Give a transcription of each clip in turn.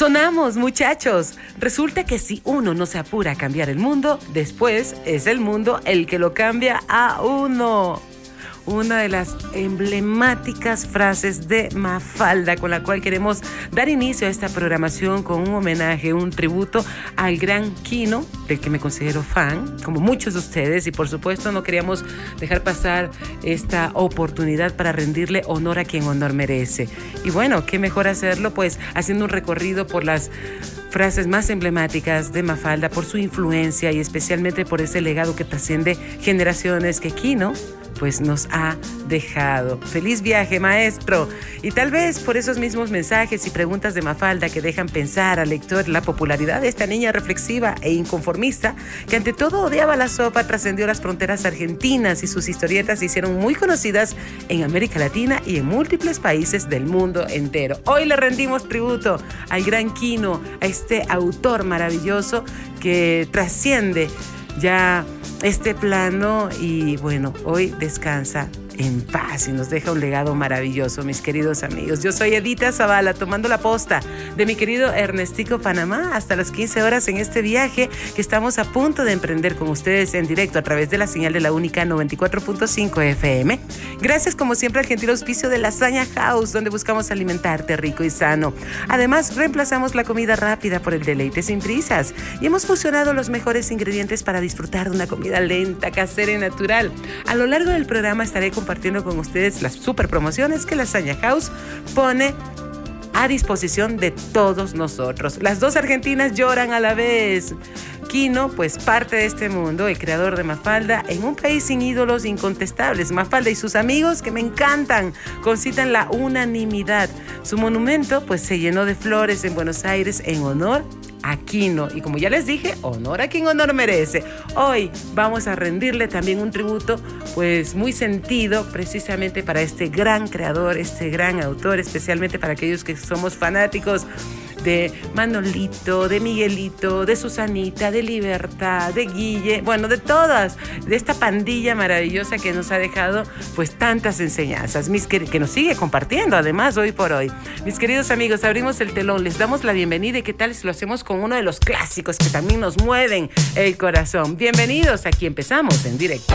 Sonamos, muchachos. Resulta que si uno no se apura a cambiar el mundo, después es el mundo el que lo cambia a uno una de las emblemáticas frases de Mafalda con la cual queremos dar inicio a esta programación con un homenaje, un tributo al gran Kino, del que me considero fan, como muchos de ustedes, y por supuesto no queríamos dejar pasar esta oportunidad para rendirle honor a quien honor merece. Y bueno, qué mejor hacerlo pues haciendo un recorrido por las frases más emblemáticas de Mafalda, por su influencia y especialmente por ese legado que trasciende generaciones que Kino pues nos ha dejado. Feliz viaje, maestro. Y tal vez por esos mismos mensajes y preguntas de Mafalda que dejan pensar al lector la popularidad de esta niña reflexiva e inconformista, que ante todo odiaba la sopa, trascendió las fronteras argentinas y sus historietas se hicieron muy conocidas en América Latina y en múltiples países del mundo entero. Hoy le rendimos tributo al gran Quino, a este autor maravilloso que trasciende ya este plano y bueno, hoy descansa en paz y nos deja un legado maravilloso, mis queridos amigos. Yo soy Edita Zavala, tomando la posta de mi querido Ernestico Panamá hasta las 15 horas en este viaje que estamos a punto de emprender con ustedes en directo a través de la señal de la única 94.5 FM. Gracias como siempre al gentil auspicio de Lasaña House, donde buscamos alimentarte rico y sano. Además, reemplazamos la comida rápida por el deleite sin prisas y hemos fusionado los mejores ingredientes para disfrutar de una comida lenta, casera y natural. A lo largo del programa estaré compartiendo compartiendo con ustedes las super promociones que la Saña House pone a disposición de todos nosotros. Las dos argentinas lloran a la vez. Kino, pues parte de este mundo, el creador de Mafalda, en un país sin ídolos incontestables. Mafalda y sus amigos, que me encantan, concitan la unanimidad. Su monumento, pues se llenó de flores en Buenos Aires en honor Aquino. Y como ya les dije, honor a quien honor merece. Hoy vamos a rendirle también un tributo, pues muy sentido, precisamente para este gran creador, este gran autor, especialmente para aquellos que somos fanáticos de Manolito, de Miguelito, de Susanita, de Libertad, de Guille, bueno, de todas, de esta pandilla maravillosa que nos ha dejado pues tantas enseñanzas, mis que, que nos sigue compartiendo además hoy por hoy. Mis queridos amigos, abrimos el telón, les damos la bienvenida y qué tal si lo hacemos con uno de los clásicos que también nos mueven el corazón. Bienvenidos, aquí empezamos en directo.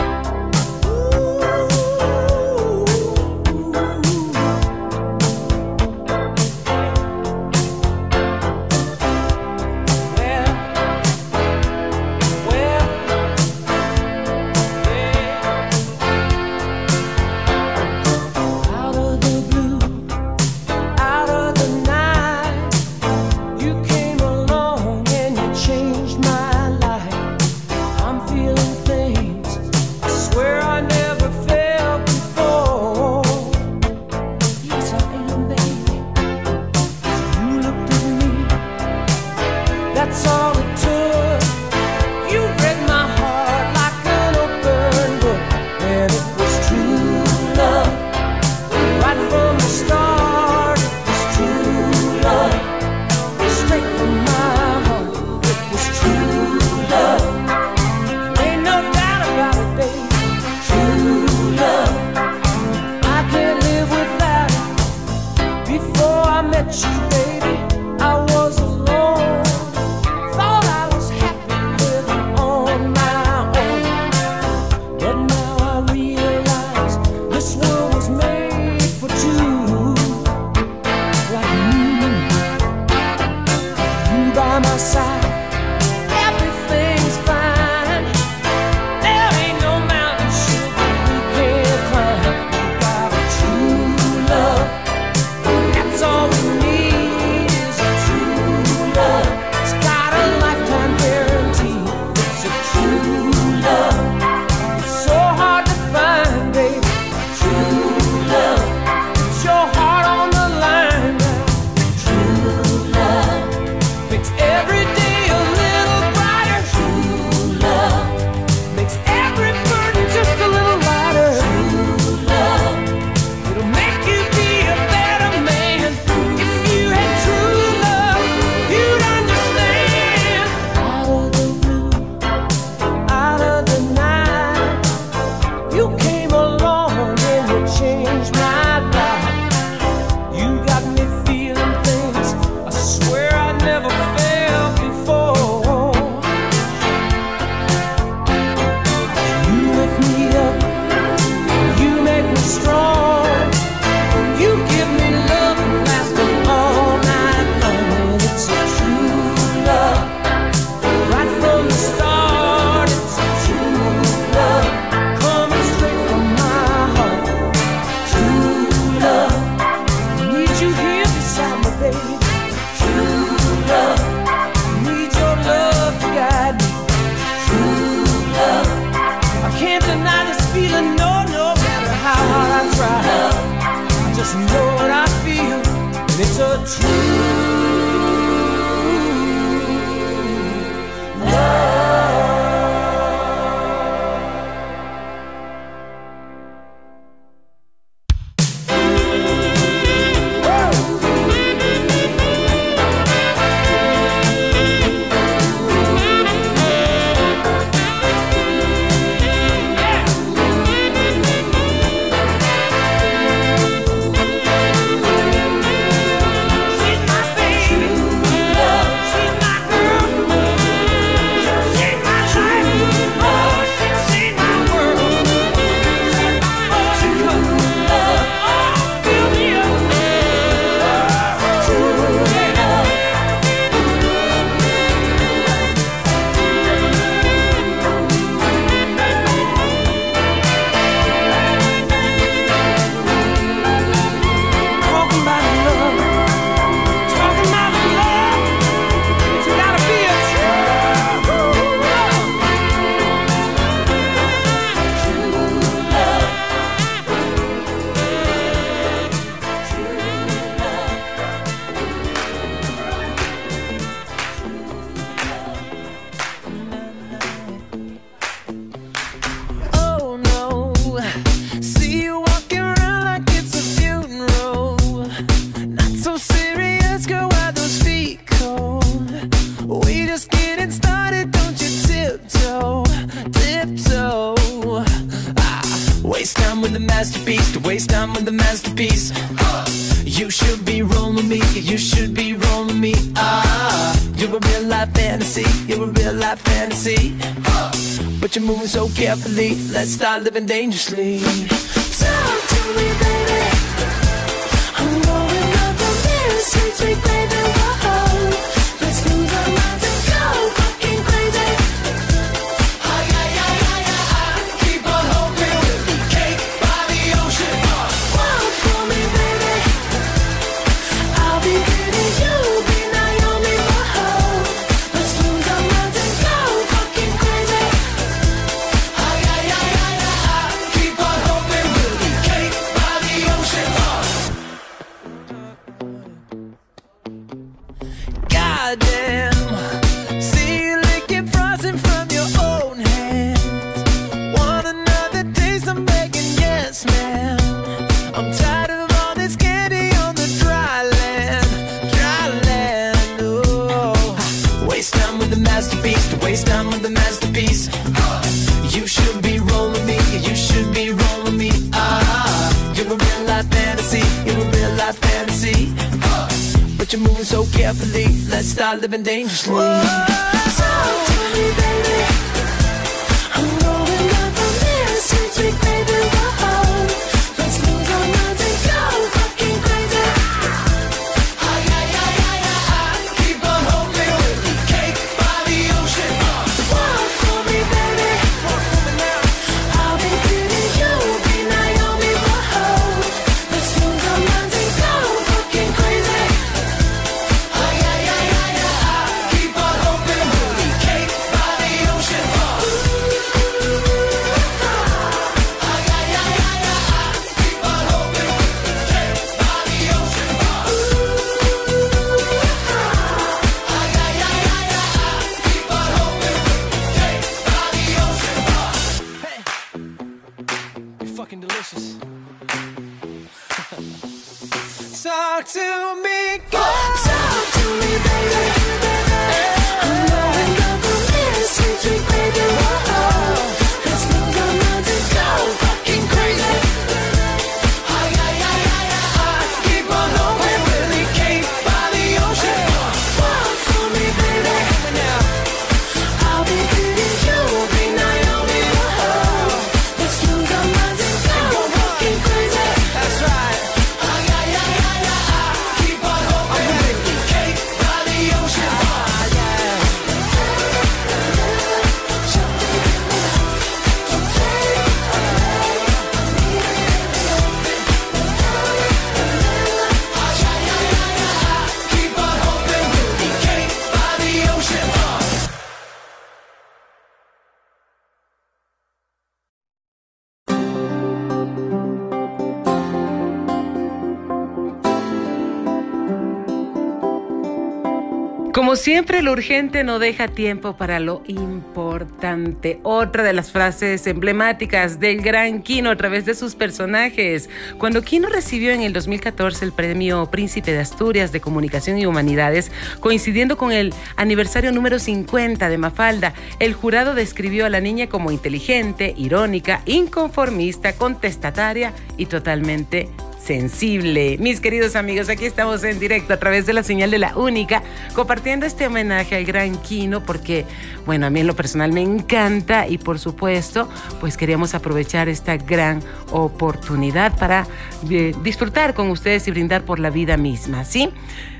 Siempre, lo urgente no deja tiempo para lo importante. Otra de las frases emblemáticas del gran Kino a través de sus personajes. Cuando Kino recibió en el 2014 el premio Príncipe de Asturias de Comunicación y Humanidades, coincidiendo con el aniversario número 50 de Mafalda, el jurado describió a la niña como inteligente, irónica, inconformista, contestataria y totalmente sensible. Mis queridos amigos, aquí estamos en directo a través de la señal de la única, compartiendo este homenaje al gran Kino, porque, bueno, a mí en lo personal me encanta y por supuesto, pues queríamos aprovechar esta gran oportunidad para eh, disfrutar con ustedes y brindar por la vida misma, ¿sí?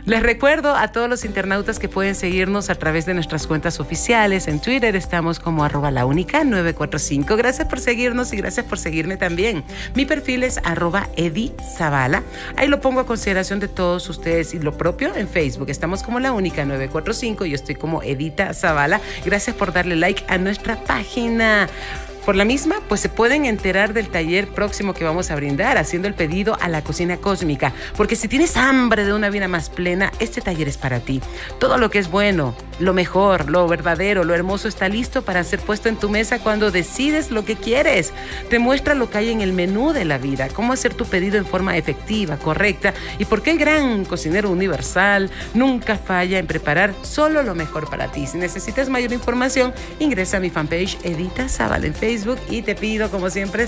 Les recuerdo a todos los internautas que pueden seguirnos a través de nuestras cuentas oficiales. En Twitter estamos como arroba la única 945. Gracias por seguirnos y gracias por seguirme también. Mi perfil es arroba. Ahí lo pongo a consideración de todos ustedes y lo propio en Facebook. Estamos como la única 945. Yo estoy como Edita Zavala. Gracias por darle like a nuestra página. Por la misma, pues se pueden enterar del taller próximo que vamos a brindar, haciendo el pedido a la cocina cósmica. Porque si tienes hambre de una vida más plena, este taller es para ti. Todo lo que es bueno, lo mejor, lo verdadero, lo hermoso está listo para ser puesto en tu mesa cuando decides lo que quieres. Te muestra lo que hay en el menú de la vida, cómo hacer tu pedido en forma efectiva, correcta y por qué el gran cocinero universal nunca falla en preparar solo lo mejor para ti. Si necesitas mayor información, ingresa a mi fanpage Edita Zaval en Facebook y te pido, como siempre,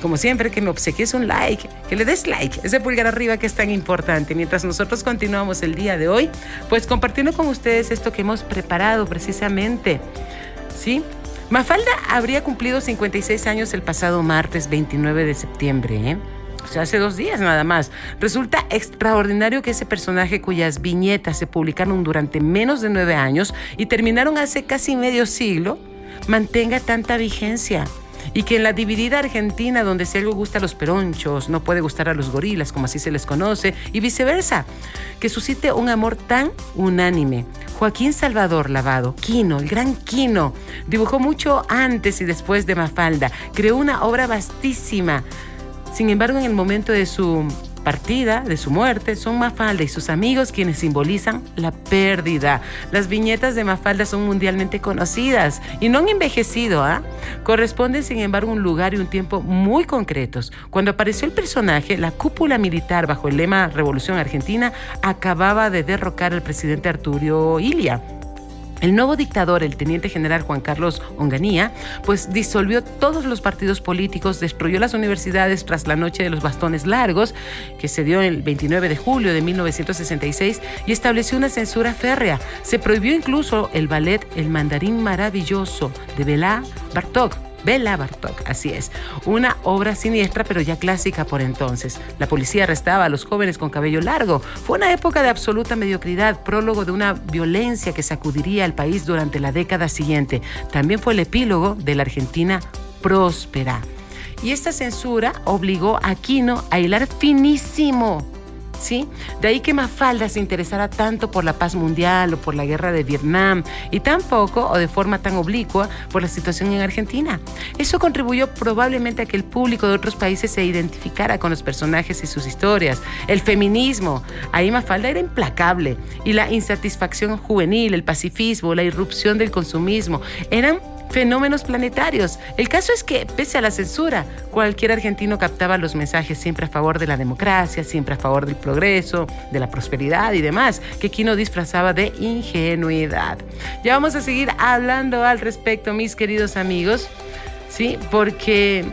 como siempre, que me obsequies un like, que le des like, ese pulgar arriba que es tan importante. Mientras nosotros continuamos el día de hoy, pues compartiendo con ustedes esto que hemos preparado precisamente. ¿Sí? Mafalda habría cumplido 56 años el pasado martes 29 de septiembre, ¿eh? O sea, hace dos días nada más. Resulta extraordinario que ese personaje cuyas viñetas se publicaron durante menos de nueve años y terminaron hace casi medio siglo, mantenga tanta vigencia. Y que en la dividida Argentina, donde si algo gusta a los peronchos, no puede gustar a los gorilas, como así se les conoce, y viceversa, que suscite un amor tan unánime. Joaquín Salvador Lavado, Quino, el gran Quino, dibujó mucho antes y después de Mafalda, creó una obra vastísima. Sin embargo, en el momento de su partida, de su muerte, son Mafalda y sus amigos quienes simbolizan la pérdida. Las viñetas de Mafalda son mundialmente conocidas y no han envejecido, ¿ah? Corresponden, sin embargo, un lugar y un tiempo muy concretos. Cuando apareció el personaje, la cúpula militar bajo el lema Revolución Argentina acababa de derrocar al presidente Arturo Ilia el nuevo dictador, el teniente general Juan Carlos Onganía, pues disolvió todos los partidos políticos, destruyó las universidades tras la noche de los bastones largos, que se dio el 29 de julio de 1966, y estableció una censura férrea. Se prohibió incluso el ballet El Mandarín Maravilloso de Bela Bartok Bela Bartok, así es. Una obra siniestra, pero ya clásica por entonces. La policía arrestaba a los jóvenes con cabello largo. Fue una época de absoluta mediocridad, prólogo de una violencia que sacudiría al país durante la década siguiente. También fue el epílogo de la Argentina próspera. Y esta censura obligó a Aquino a hilar finísimo ¿sí? De ahí que Mafalda se interesara tanto por la paz mundial o por la guerra de Vietnam y tampoco o de forma tan oblicua por la situación en Argentina. Eso contribuyó probablemente a que el público de otros países se identificara con los personajes y sus historias. El feminismo, ahí Mafalda era implacable y la insatisfacción juvenil, el pacifismo, la irrupción del consumismo eran fenómenos planetarios. El caso es que, pese a la censura, cualquier argentino captaba los mensajes siempre a favor de la democracia, siempre a favor del progreso, de la prosperidad y demás, que Kino disfrazaba de ingenuidad. Ya vamos a seguir hablando al respecto, mis queridos amigos, ¿sí? Porque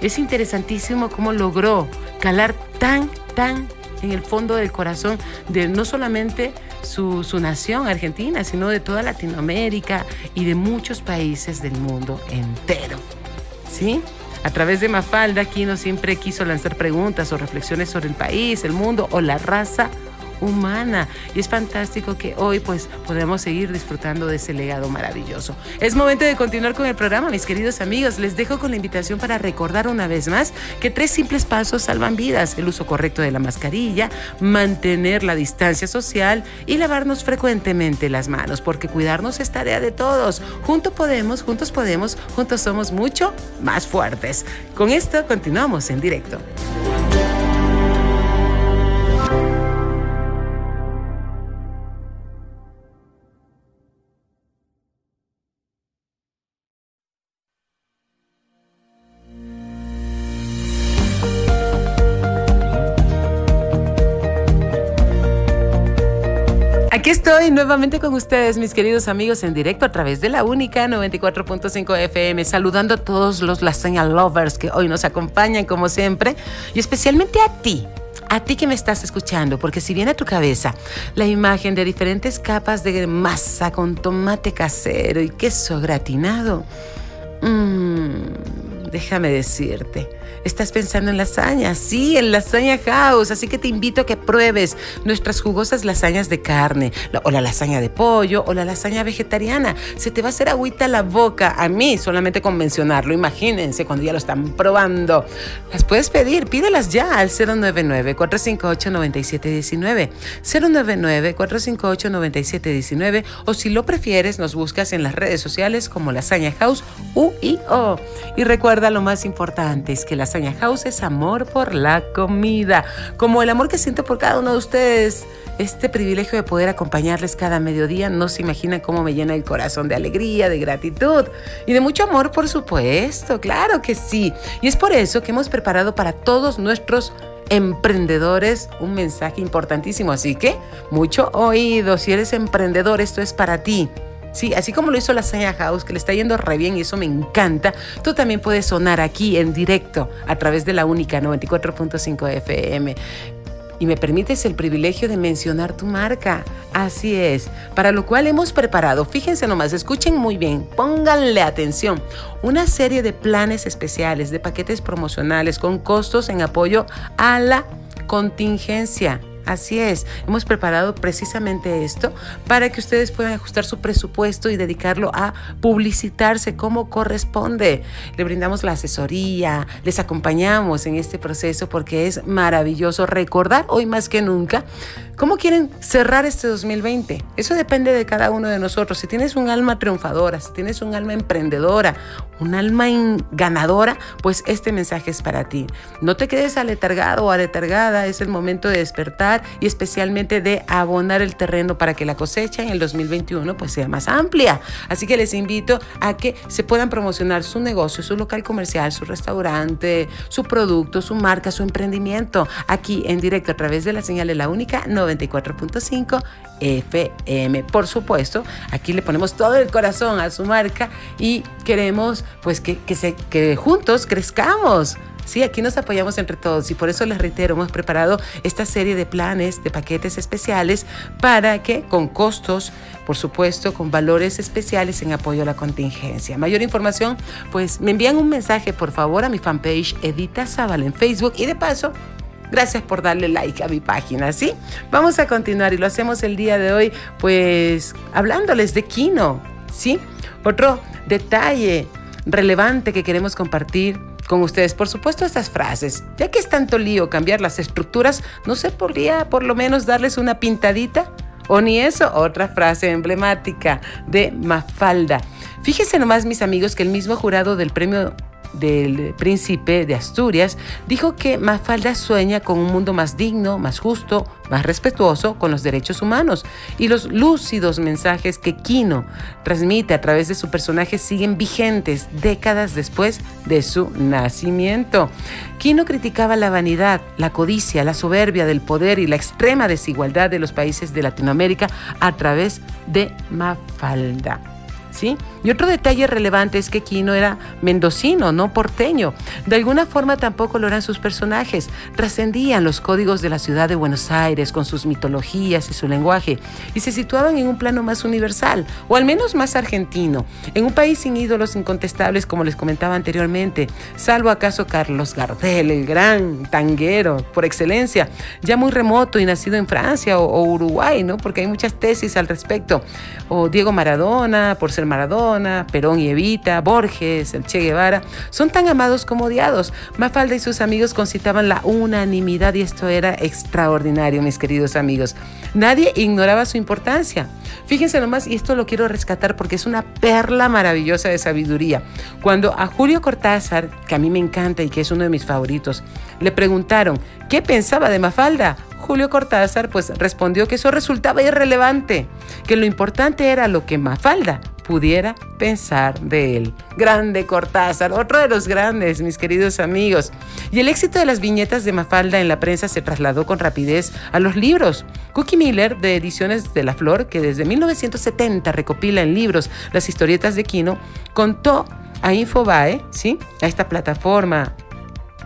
es interesantísimo cómo logró calar tan, tan en el fondo del corazón de no solamente su, nación, Argentina, sino de toda Latinoamérica y de muchos países del mundo entero. ¿Sí? A través de Mafalda, Kino siempre quiso lanzar preguntas o reflexiones sobre el país, el mundo o la raza humana. Y es fantástico que hoy pues podemos seguir disfrutando de ese legado maravilloso. Es momento de continuar con el programa, mis queridos amigos. Les dejo con la invitación para recordar una vez más que tres simples pasos salvan vidas. El uso correcto de la mascarilla, mantener la distancia social y lavarnos frecuentemente las manos, porque cuidarnos es tarea de todos. Juntos podemos, juntos podemos, juntos somos mucho más fuertes. Con esto continuamos en directo. Nuevamente con ustedes, mis queridos amigos, en directo a través de la única 94.5 FM, saludando a todos los lasaña lovers que hoy nos acompañan como siempre y especialmente a ti. A ti que me estás escuchando, porque si viene a tu cabeza la imagen de diferentes capas de masa con tomate casero y queso gratinado, mmm, déjame decirte, Estás pensando en lasaña, sí, en Lasaña House, así que te invito a que pruebes nuestras jugosas lasañas de carne, o la lasaña de pollo, o la lasaña vegetariana. Se te va a hacer agüita la boca, a mí solamente con mencionarlo, imagínense cuando ya lo están probando. Las puedes pedir, pídelas ya al 099-458-9719, 099-458-9719, o si lo prefieres, nos buscas en las redes sociales como Lasaña House UIO. Y recuerda lo más importante es que House es amor por la comida, como el amor que siento por cada uno de ustedes. Este privilegio de poder acompañarles cada mediodía no se imaginan cómo me llena el corazón de alegría, de gratitud y de mucho amor, por supuesto, claro que sí. Y es por eso que hemos preparado para todos nuestros emprendedores un mensaje importantísimo. Así que mucho oído, si eres emprendedor, esto es para ti. Sí, así como lo hizo la Saña House, que le está yendo re bien y eso me encanta, tú también puedes sonar aquí en directo a través de la única 94.5 FM y me permites el privilegio de mencionar tu marca. Así es, para lo cual hemos preparado, fíjense nomás, escuchen muy bien, pónganle atención, una serie de planes especiales, de paquetes promocionales con costos en apoyo a la contingencia. Así es, hemos preparado precisamente esto para que ustedes puedan ajustar su presupuesto y dedicarlo a publicitarse como corresponde. Le brindamos la asesoría, les acompañamos en este proceso porque es maravilloso recordar hoy más que nunca cómo quieren cerrar este 2020. Eso depende de cada uno de nosotros. Si tienes un alma triunfadora, si tienes un alma emprendedora, un alma ganadora, pues este mensaje es para ti. No te quedes aletargado o aletargada, es el momento de despertar y especialmente de abonar el terreno para que la cosecha en el 2021 pues sea más amplia. Así que les invito a que se puedan promocionar su negocio, su local comercial, su restaurante, su producto, su marca, su emprendimiento aquí en directo a través de la señal de la única 94.5 FM. Por supuesto, aquí le ponemos todo el corazón a su marca y queremos pues que, que, se, que juntos crezcamos. Sí, aquí nos apoyamos entre todos y por eso les reitero, hemos preparado esta serie de planes, de paquetes especiales para que con costos, por supuesto, con valores especiales en apoyo a la contingencia. Mayor información, pues me envían un mensaje por favor a mi fanpage Edita Zaval en Facebook y de paso Gracias por darle like a mi página, ¿sí? Vamos a continuar y lo hacemos el día de hoy, pues hablándoles de Kino, ¿sí? Otro detalle relevante que queremos compartir con ustedes. Por supuesto, estas frases. Ya que es tanto lío cambiar las estructuras, ¿no se podría por lo menos darles una pintadita? O ni eso, otra frase emblemática de Mafalda. Fíjense nomás, mis amigos, que el mismo jurado del premio del príncipe de Asturias, dijo que Mafalda sueña con un mundo más digno, más justo, más respetuoso con los derechos humanos. Y los lúcidos mensajes que Kino transmite a través de su personaje siguen vigentes décadas después de su nacimiento. Kino criticaba la vanidad, la codicia, la soberbia del poder y la extrema desigualdad de los países de Latinoamérica a través de Mafalda. Y otro detalle relevante es que Kino era mendocino, no porteño. De alguna forma tampoco lo eran sus personajes. Trascendían los códigos de la ciudad de Buenos Aires con sus mitologías y su lenguaje y se situaban en un plano más universal, o al menos más argentino, en un país sin ídolos incontestables como les comentaba anteriormente, salvo acaso Carlos Gardel, el gran tanguero por excelencia, ya muy remoto y nacido en Francia o, o Uruguay, ¿no? Porque hay muchas tesis al respecto. O Diego Maradona, por ser Maradona, Perón y Evita, Borges, el Che Guevara, son tan amados como odiados. Mafalda y sus amigos concitaban la unanimidad y esto era extraordinario, mis queridos amigos. Nadie ignoraba su importancia. Fíjense nomás, y esto lo quiero rescatar porque es una perla maravillosa de sabiduría. Cuando a Julio Cortázar, que a mí me encanta y que es uno de mis favoritos, le preguntaron qué pensaba de Mafalda, Julio Cortázar pues respondió que eso resultaba irrelevante, que lo importante era lo que Mafalda pudiera pensar de él. Grande Cortázar, otro de los grandes, mis queridos amigos. Y el éxito de las viñetas de Mafalda en la prensa se trasladó con rapidez a los libros, Cookie Miller, de Ediciones de la Flor, que desde 1970 recopila en libros las historietas de Kino, contó a Infobae, ¿sí? a esta plataforma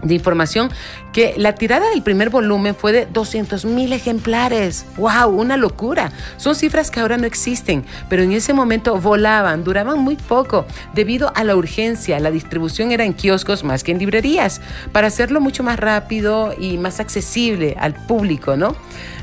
de información que la tirada del primer volumen fue de 200 mil ejemplares. ¡Wow! Una locura. Son cifras que ahora no existen, pero en ese momento volaban, duraban muy poco, debido a la urgencia. La distribución era en kioscos más que en librerías, para hacerlo mucho más rápido y más accesible al público, ¿no?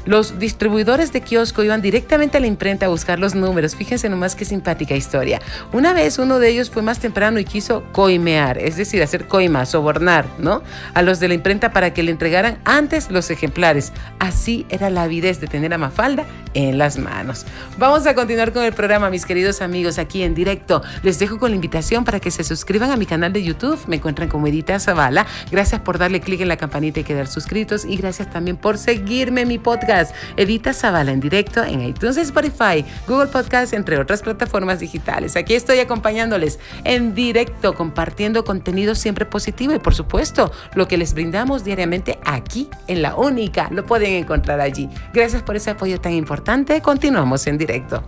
Los distribuidores de kiosco iban directamente a la imprenta a buscar los números. Fíjense nomás qué simpática historia. Una vez uno de ellos fue más temprano y quiso coimear, es decir, hacer coima, sobornar, ¿no? A los de la imprenta para que le entregaran antes los ejemplares. Así era la avidez de tener a Mafalda en las manos. Vamos a continuar con el programa, mis queridos amigos, aquí en directo. Les dejo con la invitación para que se suscriban a mi canal de YouTube. Me encuentran como Edita Zavala. Gracias por darle clic en la campanita y quedar suscritos. Y gracias también por seguirme en mi podcast Edita Zavala en directo en iTunes, Spotify, Google Podcast, entre otras plataformas digitales. Aquí estoy acompañándoles en directo, compartiendo contenido siempre positivo y por supuesto lo que les brindamos diariamente aquí en La Única. Lo pueden encontrar allí. Gracias por ese apoyo tan importante. Continuamos en directo.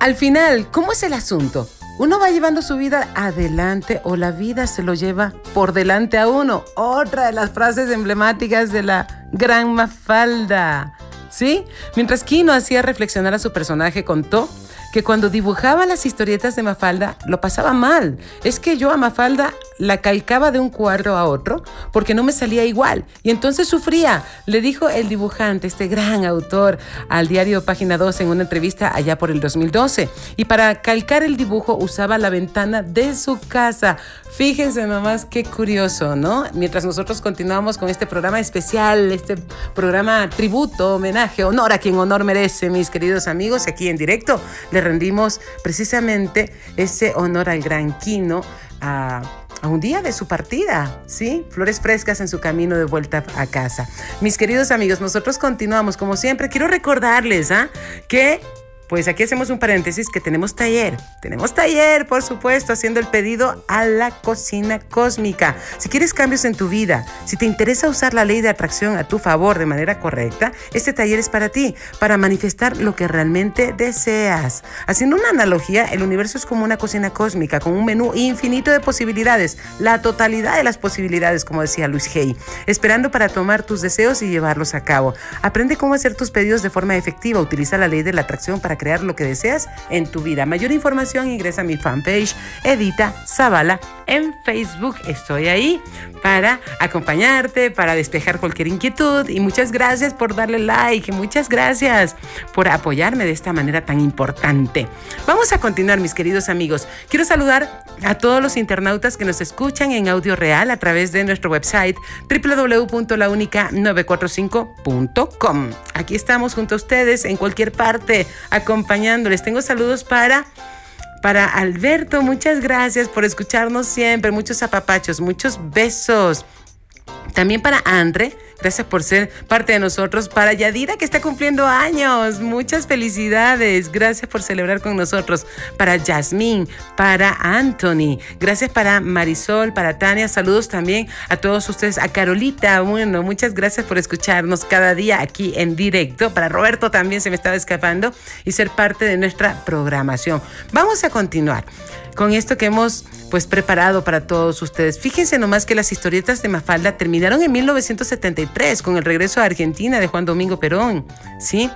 Al final, ¿cómo es el asunto? ¿Uno va llevando su vida adelante o la vida se lo lleva por delante a uno? Otra de las frases emblemáticas de la gran Mafalda. ¿Sí? Mientras Kino hacía reflexionar a su personaje, contó que cuando dibujaba las historietas de Mafalda lo pasaba mal. Es que yo a Mafalda la calcaba de un cuadro a otro porque no me salía igual y entonces sufría. Le dijo el dibujante, este gran autor, al diario Página 2 en una entrevista allá por el 2012. Y para calcar el dibujo usaba la ventana de su casa. Fíjense nomás qué curioso, ¿no? Mientras nosotros continuamos con este programa especial, este programa tributo, homenaje, honor a quien honor merece, mis queridos amigos, aquí en directo, le rendimos precisamente ese honor al gran Quino. A, a, un día de su partida, ¿sí? Flores frescas en su camino de vuelta a casa. Mis queridos amigos, nosotros continuamos como siempre. Quiero recordarles ¿ah? que pues aquí hacemos un paréntesis que tenemos taller. Tenemos taller, por supuesto, haciendo el pedido a la cocina cósmica. Si quieres cambios en tu vida, si te interesa usar la ley de atracción a tu favor de manera correcta, este taller es para ti, para manifestar lo que realmente deseas. Haciendo una analogía, el universo es como una cocina cósmica con un menú infinito de posibilidades, la totalidad de las posibilidades, como decía Luis Hay, esperando para tomar tus deseos y llevarlos a cabo. Aprende cómo hacer tus pedidos de forma efectiva, utiliza la ley de la atracción para crear lo que deseas en tu vida. Mayor información ingresa a mi fanpage Edita Zavala en Facebook. Estoy ahí para acompañarte, para despejar cualquier inquietud y muchas gracias por darle like, muchas gracias por apoyarme de esta manera tan importante. Vamos a continuar, mis queridos amigos. Quiero saludar a todos los internautas que nos escuchan en audio real a través de nuestro website www.launica945.com. Aquí estamos junto a ustedes en cualquier parte acompañándoles. Tengo saludos para para Alberto, muchas gracias por escucharnos siempre. Muchos apapachos, muchos besos. También para Andre, gracias por ser parte de nosotros. Para Yadira, que está cumpliendo años, muchas felicidades. Gracias por celebrar con nosotros. Para Yasmín, para Anthony, gracias para Marisol, para Tania. Saludos también a todos ustedes. A Carolita, bueno, muchas gracias por escucharnos cada día aquí en directo. Para Roberto también se me estaba escapando y ser parte de nuestra programación. Vamos a continuar con esto que hemos pues preparado para todos ustedes. Fíjense nomás que las historietas de Mafalda terminaron en 1973 con el regreso a Argentina de Juan Domingo Perón, ¿sí?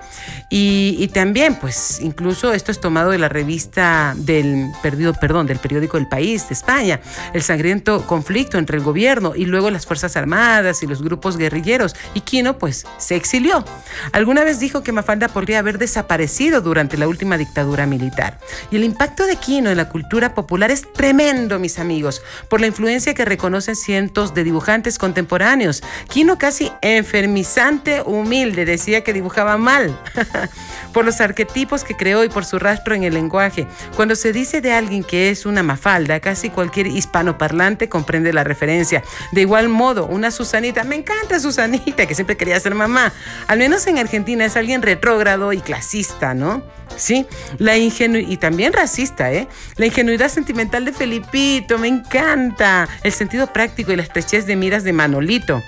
Y, y también pues incluso esto es tomado de la revista del perdido, perdón, del periódico El País de España, el sangriento conflicto entre el gobierno y luego las Fuerzas Armadas y los grupos guerrilleros. Y Quino pues se exilió. Alguna vez dijo que Mafalda podría haber desaparecido durante la última dictadura militar. Y el impacto de Quino en la cultura popular es tremendo, mis amigos, por la influencia que reconocen cientos de dibujantes contemporáneos. Quino casi casi enfermizante, humilde, decía que dibujaba mal, por los arquetipos que creó y por su rastro en el lenguaje. Cuando se dice de alguien que es una mafalda, casi cualquier hispanoparlante comprende la referencia. De igual modo, una Susanita, me encanta Susanita, que siempre quería ser mamá. Al menos en Argentina es alguien retrógrado y clasista, ¿no? Sí, la ingenuidad, y también racista, ¿eh? La ingenuidad sentimental de Felipito, me encanta. El sentido práctico y la estrechez de miras de Manolito.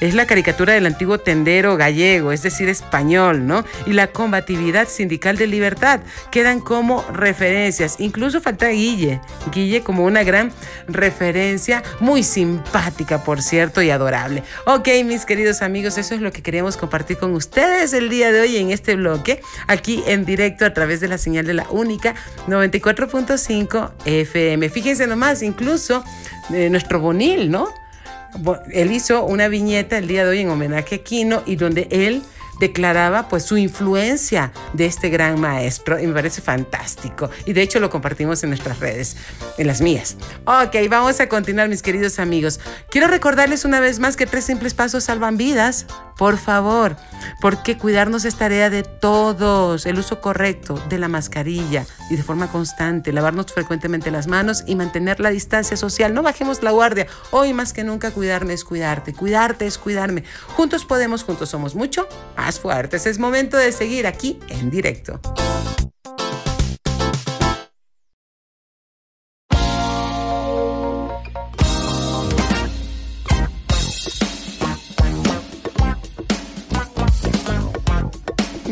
Es la caricatura del antiguo tendero gallego, es decir, español, ¿no? Y la combatividad sindical de libertad quedan como referencias. Incluso falta Guille. Guille como una gran referencia, muy simpática, por cierto, y adorable. Ok, mis queridos amigos, eso es lo que queríamos compartir con ustedes el día de hoy en este bloque, aquí en directo a través de la señal de la única 94.5 FM. Fíjense nomás, incluso eh, nuestro bonil, ¿no? Él hizo una viñeta el día de hoy en homenaje a Quino y donde él declaraba pues su influencia de este gran maestro y me parece fantástico. Y de hecho lo compartimos en nuestras redes, en las mías. Ok, vamos a continuar mis queridos amigos. Quiero recordarles una vez más que tres simples pasos salvan vidas, por favor, porque cuidarnos es tarea de todos, el uso correcto de la mascarilla y de forma constante, lavarnos frecuentemente las manos y mantener la distancia social, no bajemos la guardia, hoy más que nunca cuidarme es cuidarte, cuidarte es cuidarme, juntos podemos, juntos somos. Mucho fuertes. Es momento de seguir aquí en directo.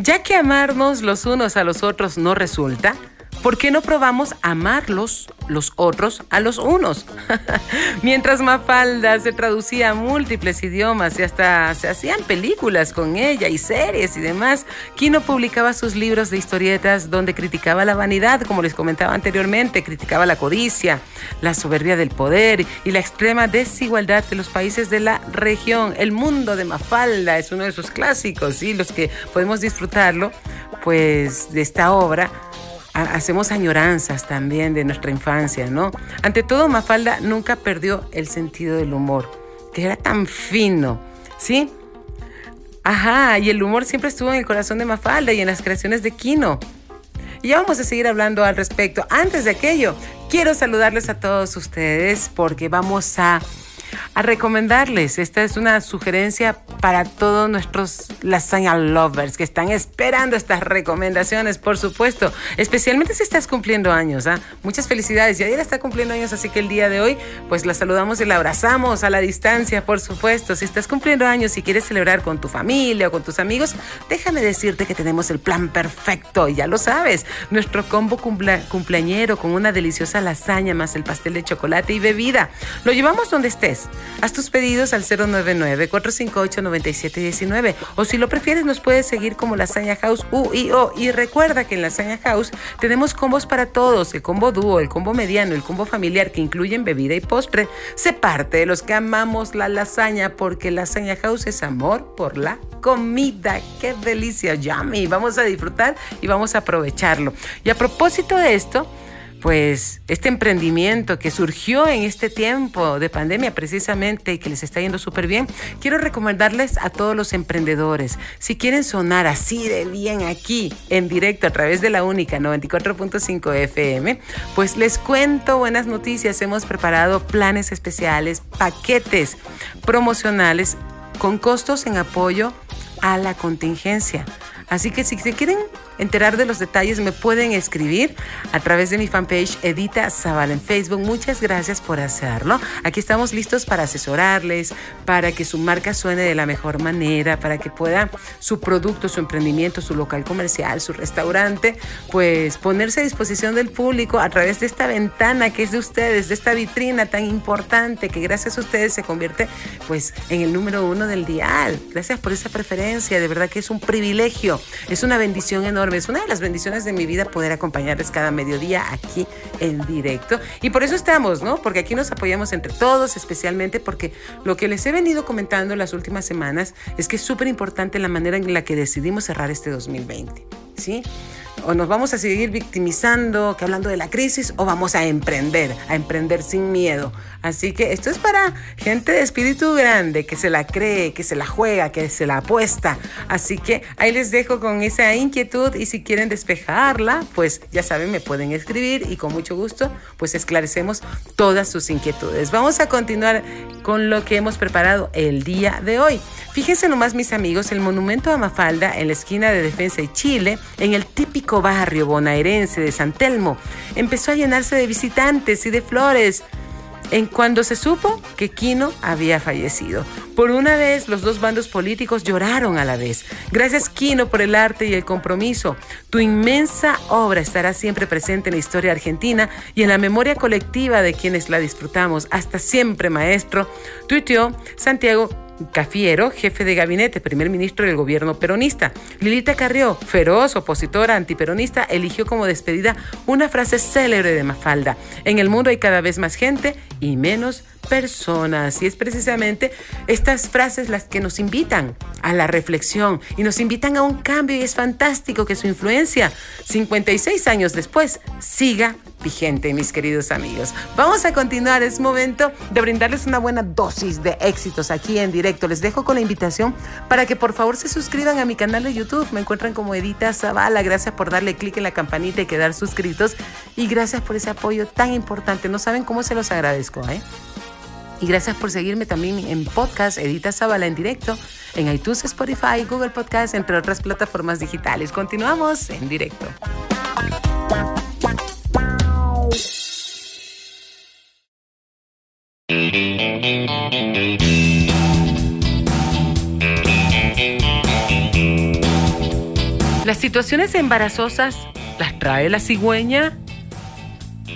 Ya que amarnos los unos a los otros no resulta, ¿Por qué no probamos amarlos los otros a los unos? Mientras Mafalda se traducía a múltiples idiomas y hasta se hacían películas con ella y series y demás, Kino publicaba sus libros de historietas donde criticaba la vanidad, como les comentaba anteriormente, criticaba la codicia, la soberbia del poder y la extrema desigualdad de los países de la región. El mundo de Mafalda es uno de sus clásicos y los que podemos disfrutarlo pues de esta obra hacemos añoranzas también de nuestra infancia, ¿no? Ante todo, Mafalda nunca perdió el sentido del humor, que era tan fino, ¿sí? Ajá, y el humor siempre estuvo en el corazón de Mafalda y en las creaciones de Kino. Y ya vamos a seguir hablando al respecto. Antes de aquello, quiero saludarles a todos ustedes porque vamos a a recomendarles. Esta es una sugerencia para todos nuestros lasaña lovers que están esperando estas recomendaciones, por supuesto. Especialmente si estás cumpliendo años. ¿ah? Muchas felicidades. Yadira está cumpliendo años, así que el día de hoy, pues la saludamos y la abrazamos a la distancia, por supuesto. Si estás cumpliendo años y quieres celebrar con tu familia o con tus amigos, déjame decirte que tenemos el plan perfecto. Ya lo sabes. Nuestro combo cumpleañero con una deliciosa lasaña más el pastel de chocolate y bebida. Lo llevamos donde estés Haz tus pedidos al 099-458-9719 o si lo prefieres nos puedes seguir como Lasaña House UIO y recuerda que en Lasaña House tenemos combos para todos, el combo dúo, el combo mediano, el combo familiar que incluyen bebida y postre. Se parte de los que amamos la lasaña porque Lasaña House es amor por la comida. ¡Qué delicia! Yummy. Vamos a disfrutar y vamos a aprovecharlo. Y a propósito de esto, pues este emprendimiento que surgió en este tiempo de pandemia precisamente y que les está yendo súper bien, quiero recomendarles a todos los emprendedores, si quieren sonar así de bien aquí en directo a través de la única 94.5 FM, pues les cuento buenas noticias, hemos preparado planes especiales, paquetes promocionales con costos en apoyo a la contingencia. Así que si se quieren enterar de los detalles, me pueden escribir a través de mi fanpage Edita Zavala en Facebook. Muchas gracias por hacerlo. Aquí estamos listos para asesorarles, para que su marca suene de la mejor manera, para que pueda su producto, su emprendimiento, su local comercial, su restaurante, pues ponerse a disposición del público a través de esta ventana que es de ustedes, de esta vitrina tan importante que gracias a ustedes se convierte pues en el número uno del dial. Gracias por esa preferencia, de verdad que es un privilegio, es una bendición enorme es una de las bendiciones de mi vida poder acompañarles cada mediodía aquí en directo. Y por eso estamos, ¿no? Porque aquí nos apoyamos entre todos, especialmente porque lo que les he venido comentando en las últimas semanas es que es súper importante la manera en la que decidimos cerrar este 2020. ¿sí? O nos vamos a seguir victimizando, que hablando de la crisis, o vamos a emprender, a emprender sin miedo. Así que esto es para gente de espíritu grande, que se la cree, que se la juega, que se la apuesta. Así que ahí les dejo con esa inquietud y si quieren despejarla, pues ya saben, me pueden escribir y con mucho gusto pues esclarecemos todas sus inquietudes. Vamos a continuar con lo que hemos preparado el día de hoy. Fíjense nomás mis amigos, el monumento a Mafalda en la esquina de Defensa y Chile, en el típico barrio bonaerense de San Telmo, empezó a llenarse de visitantes y de flores en cuando se supo que Quino había fallecido. Por una vez, los dos bandos políticos lloraron a la vez. Gracias, Quino, por el arte y el compromiso. Tu inmensa obra estará siempre presente en la historia argentina y en la memoria colectiva de quienes la disfrutamos. Hasta siempre, maestro. Tuiteó Santiago Cafiero, jefe de gabinete, primer ministro del gobierno peronista. Lilita Carrió, feroz opositora antiperonista, eligió como despedida una frase célebre de Mafalda. En el mundo hay cada vez más gente y menos personas. Y es precisamente estas frases las que nos invitan a la reflexión y nos invitan a un cambio y es fantástico que su influencia, 56 años después, siga vigente, mis queridos amigos. Vamos a continuar, es momento de brindarles una buena dosis de éxitos aquí en directo. Les dejo con la invitación para que por favor se suscriban a mi canal de YouTube. Me encuentran como Edita Zavala. Gracias por darle clic en la campanita y quedar suscritos. Y gracias por ese apoyo tan importante. No saben cómo se los agradezco, ¿eh? Y gracias por seguirme también en podcast Edita Zavala en directo, en iTunes, Spotify, Google Podcast, entre otras plataformas digitales. Continuamos en directo. Las situaciones embarazosas las trae la cigüeña.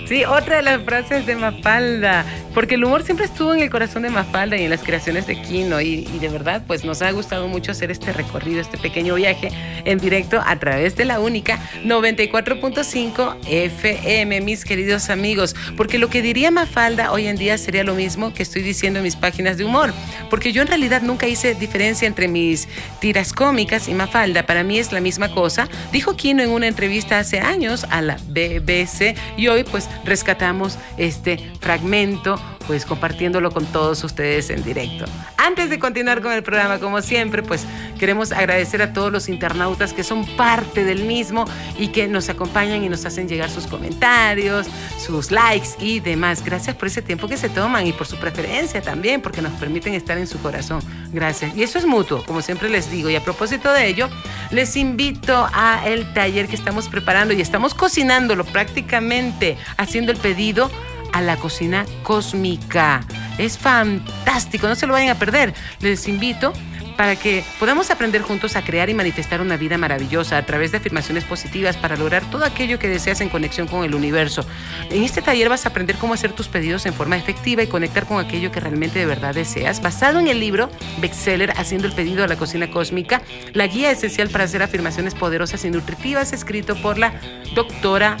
Sí, otra de las frases de Mafalda, porque el humor siempre estuvo en el corazón de Mafalda y en las creaciones de Kino y, de verdad pues nos ha gustado mucho hacer este recorrido, este pequeño viaje en directo a través de la única 94.5 FM, mis queridos amigos, porque lo que diría Mafalda hoy en día sería lo mismo que estoy diciendo en mis páginas de humor, porque yo en realidad nunca hice diferencia entre mis tiras cómicas y Mafalda, para mí es la misma cosa, dijo Kino en una entrevista hace años a la BBC y hoy pues rescatamos este fragmento, pues compartiéndolo con todos ustedes en directo. Antes de continuar con el programa, como siempre, pues queremos agradecer a todos los internautas que son parte del mismo y que nos acompañan y nos hacen llegar sus comentarios, sus likes y demás. Gracias por ese tiempo que se toman y por su preferencia también, porque nos permiten estar en su corazón. Gracias. Y eso es mutuo, como siempre les digo. Y a propósito de ello, les invito a el taller que estamos preparando y estamos cocinándolo prácticamente, haciendo el pedido a la cocina cósmica. Es fantástico, no se lo vayan a perder. Les invito para que podamos aprender juntos a crear y manifestar una vida maravillosa a través de afirmaciones positivas para lograr todo aquello que deseas en conexión con el universo. En este taller vas a aprender cómo hacer tus pedidos en forma efectiva y conectar con aquello que realmente de verdad deseas, basado en el libro bestseller Haciendo el pedido a la cocina cósmica, la guía esencial para hacer afirmaciones poderosas y nutritivas, escrito por la doctora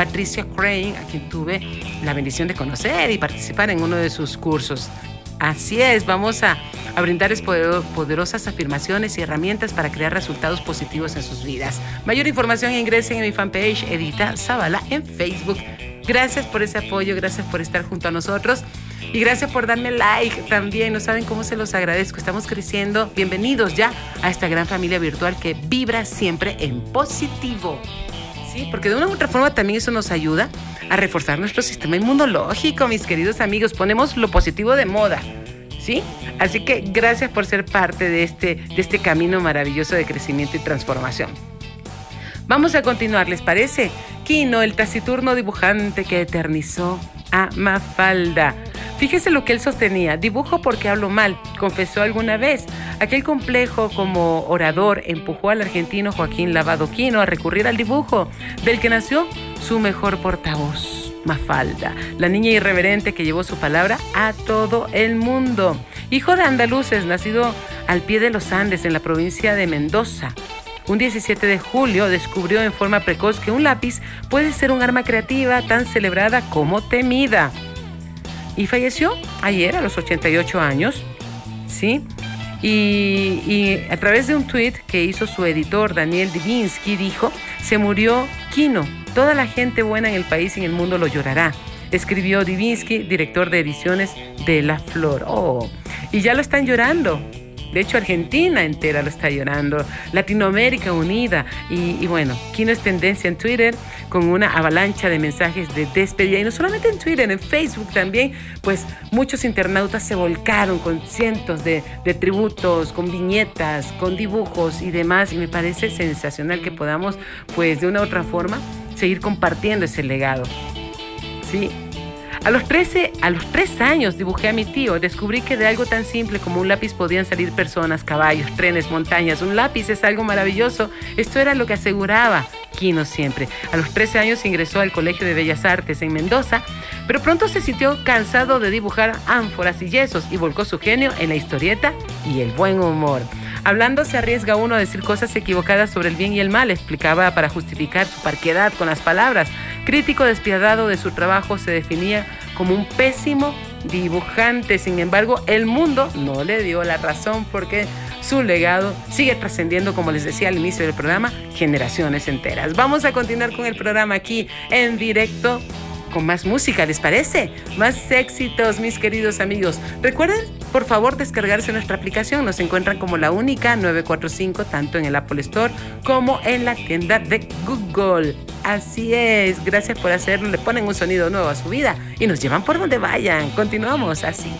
Patricia Crane, a quien tuve la bendición de conocer y participar en uno de sus cursos. Así es, vamos a, a brindarles poderosas afirmaciones y herramientas para crear resultados positivos en sus vidas. Mayor información ingresen en mi fanpage Edita Zavala en Facebook. Gracias por ese apoyo, gracias por estar junto a nosotros y gracias por darme like también. No saben cómo se los agradezco. Estamos creciendo. Bienvenidos ya a esta gran familia virtual que vibra siempre en positivo. Sí, porque de una u otra forma también eso nos ayuda a reforzar nuestro sistema inmunológico, mis queridos amigos. Ponemos lo positivo de moda. ¿Sí? Así que gracias por ser parte de este, de este camino maravilloso de crecimiento y transformación. Vamos a continuar, ¿les parece? Kino, el taciturno dibujante que eternizó a Mafalda. Fíjese lo que él sostenía. Dibujo porque hablo mal, confesó alguna vez. Aquel complejo como orador empujó al argentino Joaquín Lavado Quino a recurrir al dibujo, del que nació su mejor portavoz, Mafalda, la niña irreverente que llevó su palabra a todo el mundo. Hijo de andaluces, nacido al pie de los Andes en la provincia de Mendoza. Un 17 de julio descubrió en forma precoz que un lápiz puede ser un arma creativa tan celebrada como temida. Y falleció ayer a los 88 años, ¿sí? Y, y a través de un tweet que hizo su editor Daniel Divinsky dijo, se murió Kino, toda la gente buena en el país y en el mundo lo llorará escribió Divinsky, director de ediciones de La Flor. Oh, y ya lo están llorando. De hecho, Argentina entera lo está llorando, Latinoamérica unida. Y, bueno, Kino es tendencia en Twitter con una avalancha de mensajes de despedida. Y no solamente en Twitter, en Facebook también, pues muchos internautas se volcaron con cientos de, de tributos, con viñetas, con dibujos y demás. Y me parece sensacional que podamos, pues de una u otra forma, seguir compartiendo ese legado. Sí, a los 13, a los 3 años dibujé a mi tío. Descubrí que de algo tan simple como un lápiz podían salir personas, caballos, trenes, montañas. Un lápiz es algo maravilloso. Esto era lo que aseguraba Quino siempre. A los 13 años ingresó al Colegio de Bellas Artes en Mendoza, pero pronto se sintió cansado de dibujar ánforas y yesos y volcó su genio en la historieta y el buen humor. Hablando se arriesga uno a decir cosas equivocadas sobre el bien y el mal, explicaba para justificar su parquedad con las palabras. Crítico despiadado de su trabajo, se definía como un pésimo dibujante. Sin embargo, el mundo no le dio la razón porque su legado sigue trascendiendo, como les decía al inicio del programa, generaciones enteras. Vamos a continuar con el programa aquí en directo con más música, ¿les parece? Más éxitos, mis queridos amigos. Recuerden, por favor, descargarse nuestra aplicación. Nos encuentran como la única 945, tanto en el Apple Store como en la tienda de Google. Así es, gracias por hacerlo. Le ponen un sonido nuevo a su vida y nos llevan por donde vayan. Continuamos así.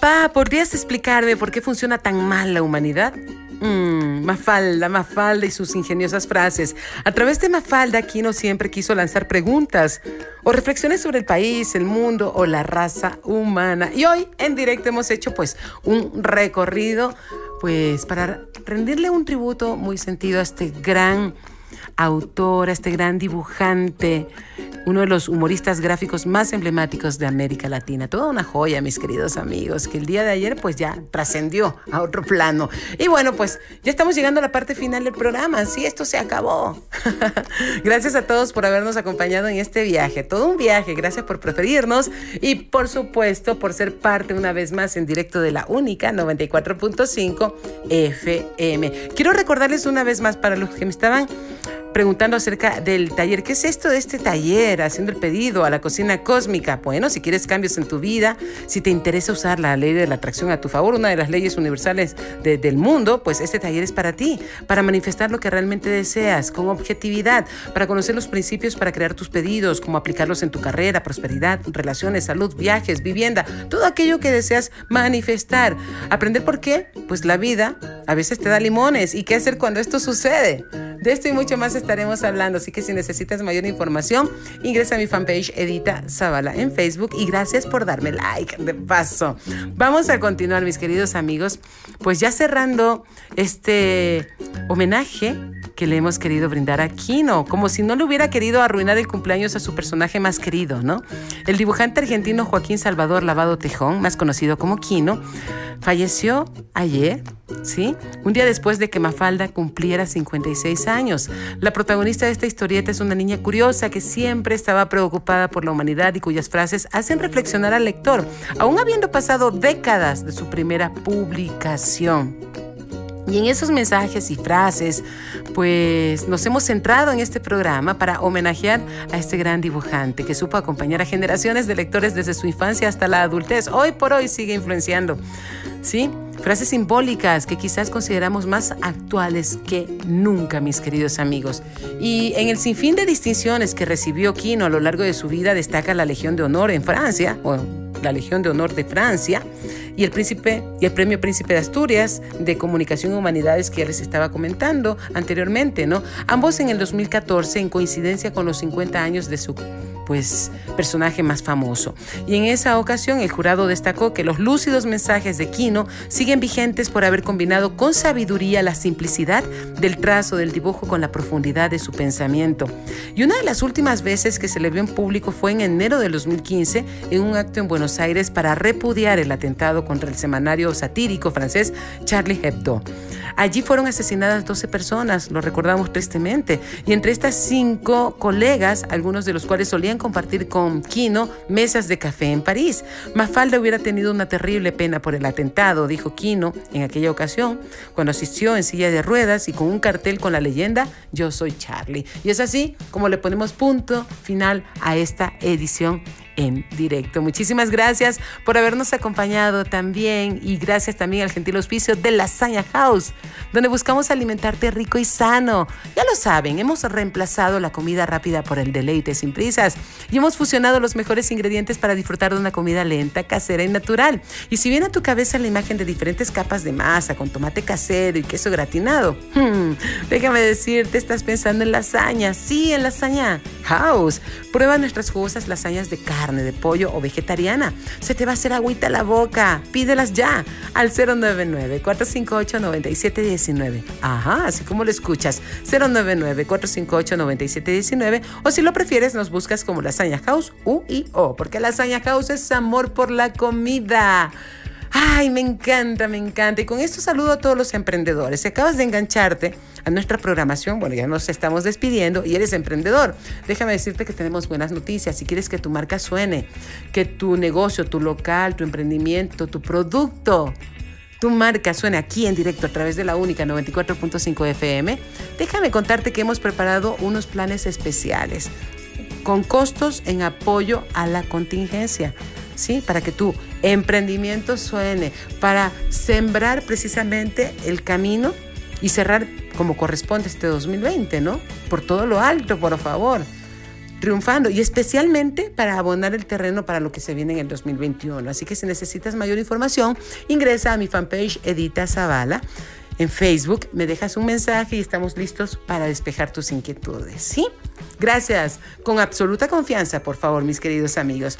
Papá, ¿podrías explicarme por qué funciona tan mal la humanidad? Mm, Mafalda, Mafalda y sus ingeniosas frases. A través de Mafalda, Kino siempre quiso lanzar preguntas o reflexiones sobre el país, el mundo o la raza humana. Y hoy en directo hemos hecho pues un recorrido pues para rendirle un tributo muy sentido a este gran autor, a este gran dibujante, uno de los humoristas gráficos más emblemáticos de América Latina. Toda una joya, mis queridos amigos, que el día de ayer pues ya trascendió a otro plano. Y bueno, pues ya estamos llegando a la parte final del programa. Sí, esto se acabó. gracias a todos por habernos acompañado en este viaje. Todo un viaje. Gracias por preferirnos y por supuesto por ser parte una vez más en directo de la única 94.5 FM. Quiero recordarles una vez más para los que me estaban preguntando acerca del taller. ¿Qué es esto de este taller? Haciendo el pedido a la cocina cósmica. Bueno, si quieres cambios en tu vida, si te interesa usar la ley de la atracción a tu favor, una de las leyes universales de, del mundo, pues este taller es para ti, para manifestar lo que realmente deseas con objetividad, para conocer los principios para crear tus pedidos, cómo aplicarlos en tu carrera, prosperidad, relaciones, salud, viajes, vivienda, todo aquello que deseas manifestar. Aprender por qué, pues la vida a veces te da limones y qué hacer cuando esto sucede. De esto y mucho más estaremos hablando, así que si necesitas mayor información, ingresa a mi fanpage Edita Zavala en Facebook y gracias por darme like de paso. Vamos a continuar, mis queridos amigos, pues ya cerrando este homenaje que le hemos querido brindar a Kino, como si no le hubiera querido arruinar el cumpleaños a su personaje más querido, ¿no? El dibujante argentino Joaquín Salvador Lavado Tejón, más conocido como Kino, falleció ayer, ¿sí? Un día después de que Mafalda cumpliera 56 años. La protagonista de esta historieta es una niña curiosa que siempre estaba preocupada por la humanidad y cuyas frases hacen reflexionar al lector, aún habiendo pasado décadas de su primera publicación. Y en esos mensajes y frases, pues nos hemos centrado en este programa para homenajear a este gran dibujante que supo acompañar a generaciones de lectores desde su infancia hasta la adultez. Hoy por hoy sigue influenciando. ¿Sí? Frases simbólicas que quizás consideramos más actuales que nunca, mis queridos amigos. Y en el sinfín de distinciones que recibió Quino a lo largo de su vida destaca la Legión de Honor en Francia, o la Legión de Honor de Francia, y el príncipe y el Premio Príncipe de Asturias de Comunicación y Humanidades que ya les estaba comentando anteriormente, ¿no? Ambos en el 2014 en coincidencia con los 50 años de su pues personaje más famoso. Y en esa ocasión el jurado destacó que los lúcidos mensajes de Quino siguen vigentes por haber combinado con sabiduría la simplicidad del trazo del dibujo con la profundidad de su pensamiento. Y una de las últimas veces que se le vio en público fue en enero del 2015 en un acto en Buenos Aires para repudiar el atentado contra el semanario satírico francés Charlie Hebdo. Allí fueron asesinadas 12 personas, lo recordamos tristemente, y entre estas cinco colegas, algunos de los cuales solían compartir con Quino mesas de café en París. Mafalda hubiera tenido una terrible pena por el atentado, dijo Quino en aquella ocasión, cuando asistió en silla de ruedas y con un cartel con la leyenda Yo soy Charlie. Y es así como le ponemos punto final a esta edición en directo. Muchísimas gracias por habernos acompañado también y gracias también al gentil auspicio de Lasaña House, donde buscamos alimentarte rico y sano. Ya lo saben, hemos reemplazado la comida rápida por el deleite sin prisas y hemos fusionado los mejores ingredientes para disfrutar de una comida lenta, casera y natural. Y si viene a tu cabeza la imagen de diferentes capas de masa con tomate casero y queso gratinado, hmm, déjame decirte, estás pensando en lasaña. Sí, en lasaña House. Prueba nuestras jugosas lasañas de carne de pollo o vegetariana. Se te va a hacer agüita la boca. Pídelas ya al 099-458-9719. Ajá, así como lo escuchas. 099-458-9719. O si lo prefieres, nos buscas como Lasaña House U y O, porque Lasaña House es amor por la comida. Ay, me encanta, me encanta. Y con esto saludo a todos los emprendedores. Si acabas de engancharte a nuestra programación, bueno, ya nos estamos despidiendo y eres emprendedor. Déjame decirte que tenemos buenas noticias. Si quieres que tu marca suene, que tu negocio, tu local, tu emprendimiento, tu producto, tu marca suene aquí en directo a través de la única 94.5 FM, déjame contarte que hemos preparado unos planes especiales con costos en apoyo a la contingencia. ¿Sí? Para que tu emprendimiento suene, para sembrar precisamente el camino y cerrar como corresponde este 2020, ¿no? Por todo lo alto, por favor. Triunfando y especialmente para abonar el terreno para lo que se viene en el 2021. Así que si necesitas mayor información, ingresa a mi fanpage Edita Zavala en Facebook, me dejas un mensaje y estamos listos para despejar tus inquietudes, ¿sí? Gracias, con absoluta confianza, por favor, mis queridos amigos.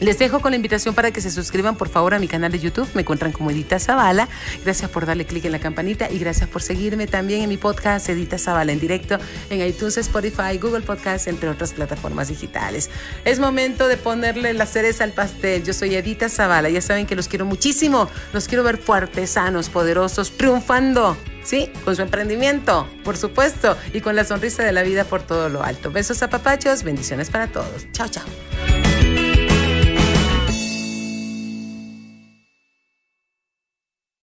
Les dejo con la invitación para que se suscriban por favor a mi canal de YouTube. Me encuentran como Edita Zavala. Gracias por darle clic en la campanita y gracias por seguirme también en mi podcast Edita Zavala en directo en iTunes, Spotify, Google Podcast, entre otras plataformas digitales. Es momento de ponerle la cereza al pastel. Yo soy Edita Zavala. Ya saben que los quiero muchísimo. Los quiero ver fuertes, sanos, poderosos, triunfando. ¿sí? Con su emprendimiento, por supuesto, y con la sonrisa de la vida por todo lo alto. Besos a papachos, bendiciones para todos. Chao, chao.